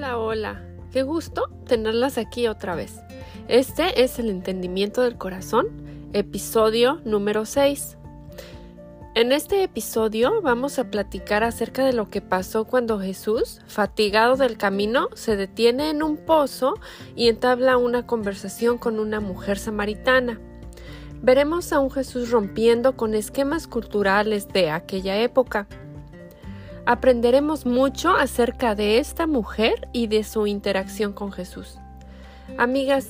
Hola, hola. Qué gusto tenerlas aquí otra vez. Este es el entendimiento del corazón, episodio número 6. En este episodio vamos a platicar acerca de lo que pasó cuando Jesús, fatigado del camino, se detiene en un pozo y entabla una conversación con una mujer samaritana. Veremos a un Jesús rompiendo con esquemas culturales de aquella época aprenderemos mucho acerca de esta mujer y de su interacción con Jesús. Amigas,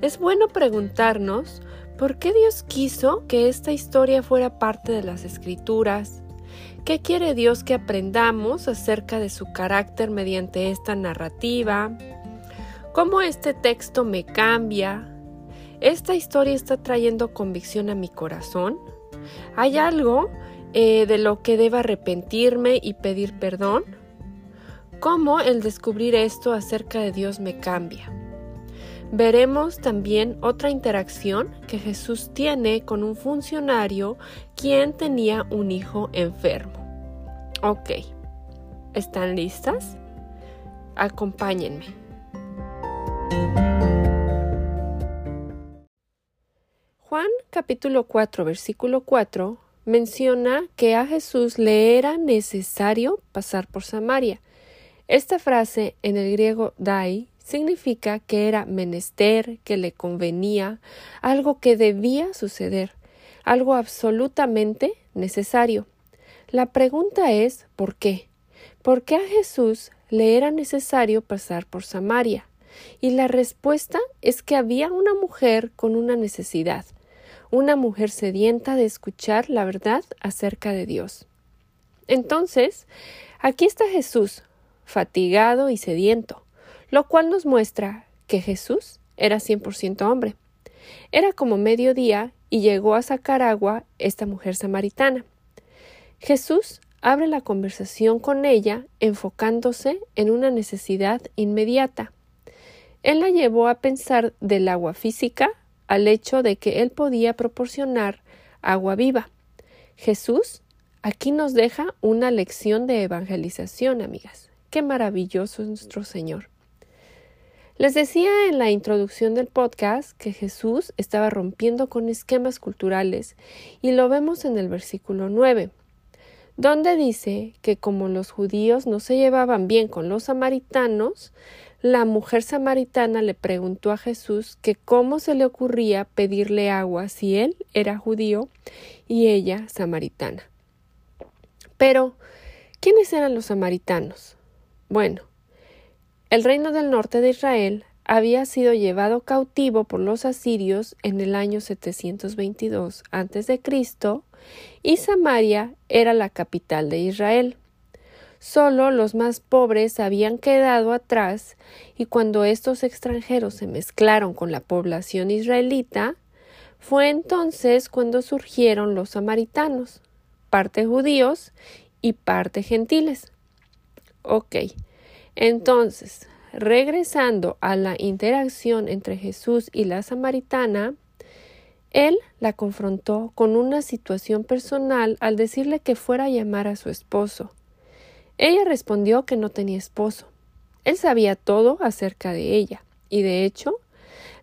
es bueno preguntarnos por qué Dios quiso que esta historia fuera parte de las escrituras. ¿Qué quiere Dios que aprendamos acerca de su carácter mediante esta narrativa? ¿Cómo este texto me cambia? ¿Esta historia está trayendo convicción a mi corazón? ¿Hay algo eh, de lo que deba arrepentirme y pedir perdón? ¿Cómo el descubrir esto acerca de Dios me cambia? Veremos también otra interacción que Jesús tiene con un funcionario quien tenía un hijo enfermo. Ok, ¿están listas? Acompáñenme. Juan capítulo 4 versículo 4 menciona que a Jesús le era necesario pasar por Samaria. Esta frase en el griego dai significa que era menester, que le convenía, algo que debía suceder, algo absolutamente necesario. La pregunta es ¿por qué? ¿Por qué a Jesús le era necesario pasar por Samaria? Y la respuesta es que había una mujer con una necesidad, una mujer sedienta de escuchar la verdad acerca de Dios. Entonces, aquí está Jesús, fatigado y sediento, lo cual nos muestra que Jesús era 100% hombre. Era como mediodía y llegó a sacar agua esta mujer samaritana. Jesús abre la conversación con ella enfocándose en una necesidad inmediata. Él la llevó a pensar del agua física al hecho de que Él podía proporcionar agua viva. Jesús aquí nos deja una lección de evangelización, amigas. Qué maravilloso es nuestro Señor. Les decía en la introducción del podcast que Jesús estaba rompiendo con esquemas culturales y lo vemos en el versículo 9, donde dice que como los judíos no se llevaban bien con los samaritanos, la mujer samaritana le preguntó a Jesús que cómo se le ocurría pedirle agua si él era judío y ella samaritana. Pero, ¿quiénes eran los samaritanos? Bueno, el reino del norte de Israel había sido llevado cautivo por los asirios en el año 722 a.C. y Samaria era la capital de Israel. Solo los más pobres habían quedado atrás y cuando estos extranjeros se mezclaron con la población israelita, fue entonces cuando surgieron los samaritanos, parte judíos y parte gentiles. Ok, entonces, regresando a la interacción entre Jesús y la samaritana, él la confrontó con una situación personal al decirle que fuera a llamar a su esposo. Ella respondió que no tenía esposo. Él sabía todo acerca de ella, y de hecho,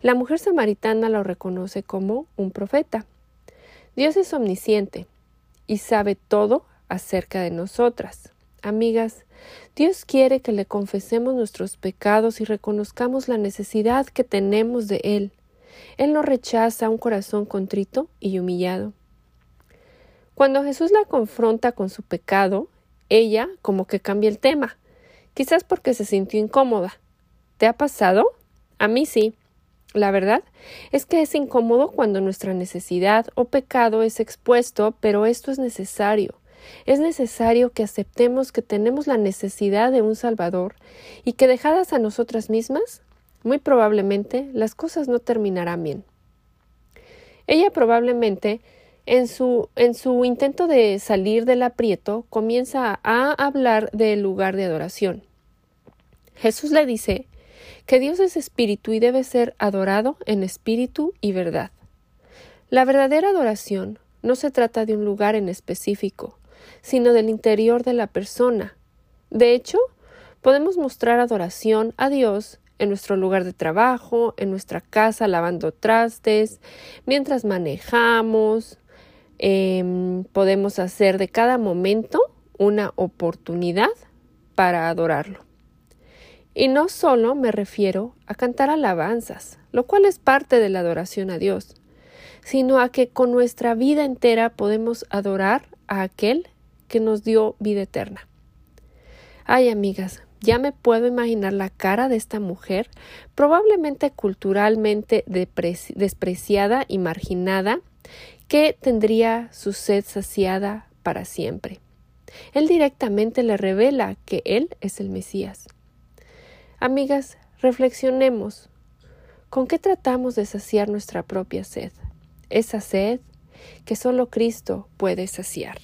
la mujer samaritana lo reconoce como un profeta. Dios es omnisciente y sabe todo acerca de nosotras. Amigas, Dios quiere que le confesemos nuestros pecados y reconozcamos la necesidad que tenemos de Él. Él no rechaza un corazón contrito y humillado. Cuando Jesús la confronta con su pecado, ella como que cambia el tema, quizás porque se sintió incómoda. ¿Te ha pasado? A mí sí. La verdad es que es incómodo cuando nuestra necesidad o pecado es expuesto, pero esto es necesario. Es necesario que aceptemos que tenemos la necesidad de un Salvador y que dejadas a nosotras mismas, muy probablemente las cosas no terminarán bien. Ella probablemente en su, su intento de salir del aprieto, comienza a hablar del lugar de adoración. Jesús le dice que Dios es espíritu y debe ser adorado en espíritu y verdad. La verdadera adoración no se trata de un lugar en específico, sino del interior de la persona. De hecho, Podemos mostrar adoración a Dios en nuestro lugar de trabajo, en nuestra casa lavando trastes, mientras manejamos. Em, podemos hacer de cada momento una oportunidad para adorarlo. Y no solo me refiero a cantar alabanzas, lo cual es parte de la adoración a Dios, sino a que con nuestra vida entera podemos adorar a aquel que nos dio vida eterna. Ay, amigas, ya me puedo imaginar la cara de esta mujer, probablemente culturalmente despreciada y marginada, que tendría su sed saciada para siempre. Él directamente le revela que Él es el Mesías. Amigas, reflexionemos. ¿Con qué tratamos de saciar nuestra propia sed? Esa sed que solo Cristo puede saciar.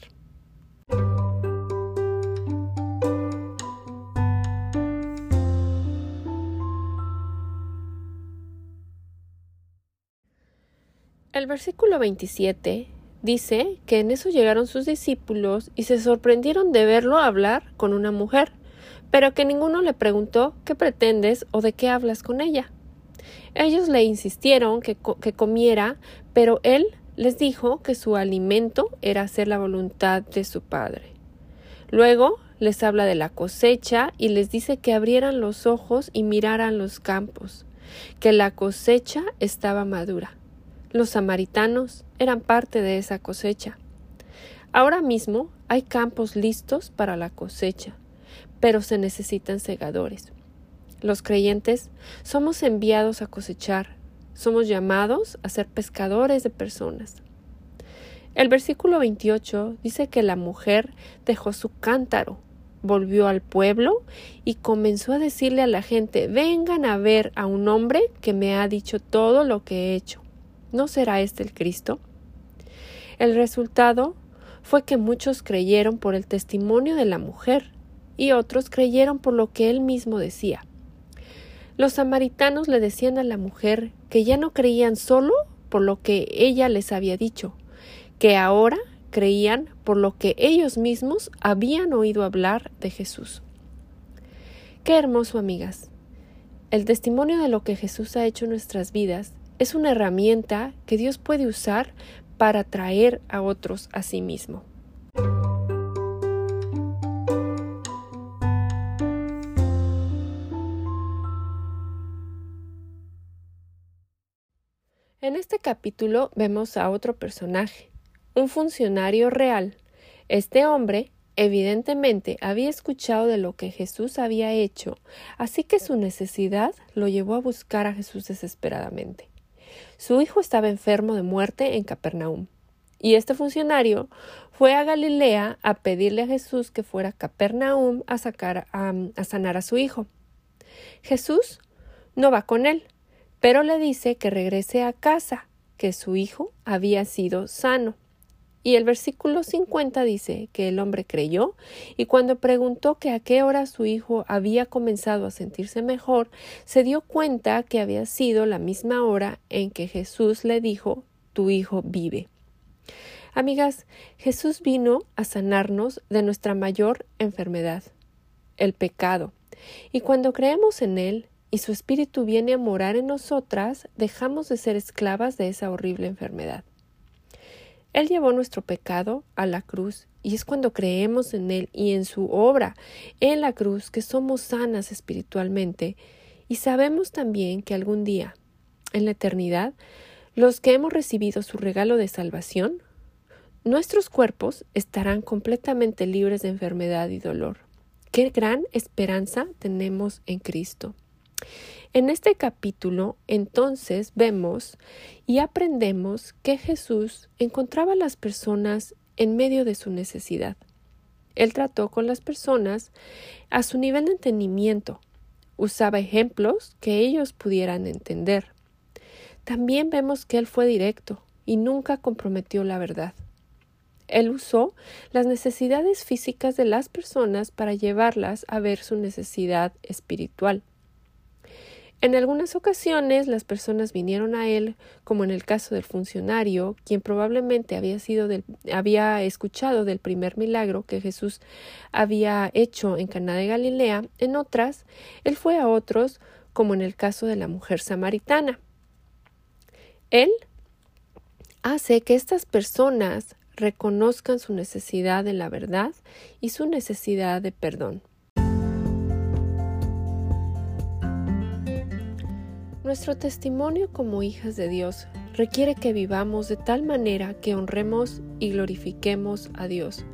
El versículo 27 dice que en eso llegaron sus discípulos y se sorprendieron de verlo hablar con una mujer, pero que ninguno le preguntó qué pretendes o de qué hablas con ella. Ellos le insistieron que, que comiera, pero él les dijo que su alimento era hacer la voluntad de su Padre. Luego les habla de la cosecha y les dice que abrieran los ojos y miraran los campos, que la cosecha estaba madura. Los samaritanos eran parte de esa cosecha. Ahora mismo hay campos listos para la cosecha, pero se necesitan segadores. Los creyentes somos enviados a cosechar, somos llamados a ser pescadores de personas. El versículo 28 dice que la mujer dejó su cántaro, volvió al pueblo y comenzó a decirle a la gente vengan a ver a un hombre que me ha dicho todo lo que he hecho. ¿No será este el Cristo? El resultado fue que muchos creyeron por el testimonio de la mujer y otros creyeron por lo que él mismo decía. Los samaritanos le decían a la mujer que ya no creían solo por lo que ella les había dicho, que ahora creían por lo que ellos mismos habían oído hablar de Jesús. Qué hermoso, amigas. El testimonio de lo que Jesús ha hecho en nuestras vidas es una herramienta que Dios puede usar para traer a otros a sí mismo. En este capítulo vemos a otro personaje, un funcionario real. Este hombre evidentemente había escuchado de lo que Jesús había hecho, así que su necesidad lo llevó a buscar a Jesús desesperadamente. Su hijo estaba enfermo de muerte en Capernaum. Y este funcionario fue a Galilea a pedirle a Jesús que fuera a Capernaum a, sacar, a sanar a su hijo. Jesús no va con él, pero le dice que regrese a casa, que su hijo había sido sano. Y el versículo 50 dice que el hombre creyó y cuando preguntó que a qué hora su hijo había comenzado a sentirse mejor, se dio cuenta que había sido la misma hora en que Jesús le dijo tu hijo vive. Amigas, Jesús vino a sanarnos de nuestra mayor enfermedad, el pecado. Y cuando creemos en Él y su Espíritu viene a morar en nosotras, dejamos de ser esclavas de esa horrible enfermedad. Él llevó nuestro pecado a la cruz y es cuando creemos en Él y en su obra en la cruz que somos sanas espiritualmente y sabemos también que algún día, en la eternidad, los que hemos recibido su regalo de salvación, nuestros cuerpos estarán completamente libres de enfermedad y dolor. Qué gran esperanza tenemos en Cristo. En este capítulo, entonces, vemos y aprendemos que Jesús encontraba a las personas en medio de su necesidad. Él trató con las personas a su nivel de entendimiento, usaba ejemplos que ellos pudieran entender. También vemos que Él fue directo y nunca comprometió la verdad. Él usó las necesidades físicas de las personas para llevarlas a ver su necesidad espiritual. En algunas ocasiones las personas vinieron a él, como en el caso del funcionario, quien probablemente había escuchado del primer milagro que Jesús había hecho en Caná de Galilea. En otras, él fue a otros, como en el caso de la mujer samaritana. Él hace que estas personas reconozcan su necesidad de la verdad y su necesidad de perdón. Nuestro testimonio como hijas de Dios requiere que vivamos de tal manera que honremos y glorifiquemos a Dios.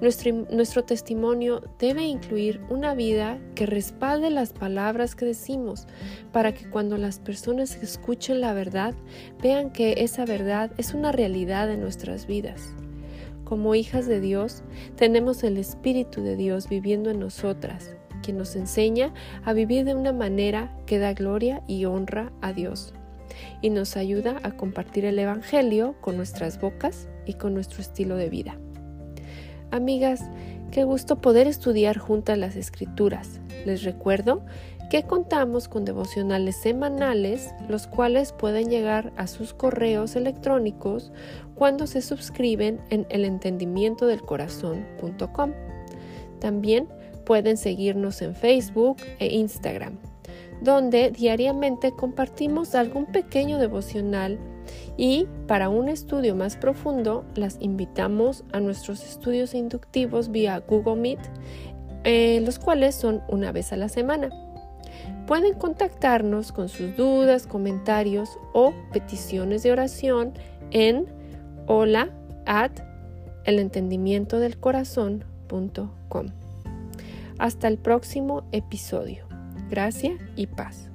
Nuestro, testimonio debe incluir una vida que respalde las palabras que decimos, para que cuando las personas escuchen la verdad, vean que esa verdad es una realidad en nuestras vidas. Como hijas de Dios, tenemos el Espíritu de Dios viviendo en nosotras, quien nos enseña a vivir de una manera que da gloria y honra a Dios y nos ayuda a compartir el Evangelio con nuestras bocas y con nuestro estilo de vida. Amigas, qué gusto poder estudiar juntas las escrituras. Les recuerdo que contamos con devocionales semanales, los cuales pueden llegar a sus correos electrónicos cuando se suscriben en elentendimientodelcorazón.com. También Pueden seguirnos en Facebook e Instagram, donde diariamente compartimos algún pequeño devocional y para un estudio más profundo las invitamos a nuestros estudios inductivos vía Google Meet, eh, los cuales son una vez a la semana. Pueden contactarnos con sus dudas, comentarios o peticiones de oración en hola at elentendimientodelcorazón.com. Hasta el próximo episodio. Gracia y paz.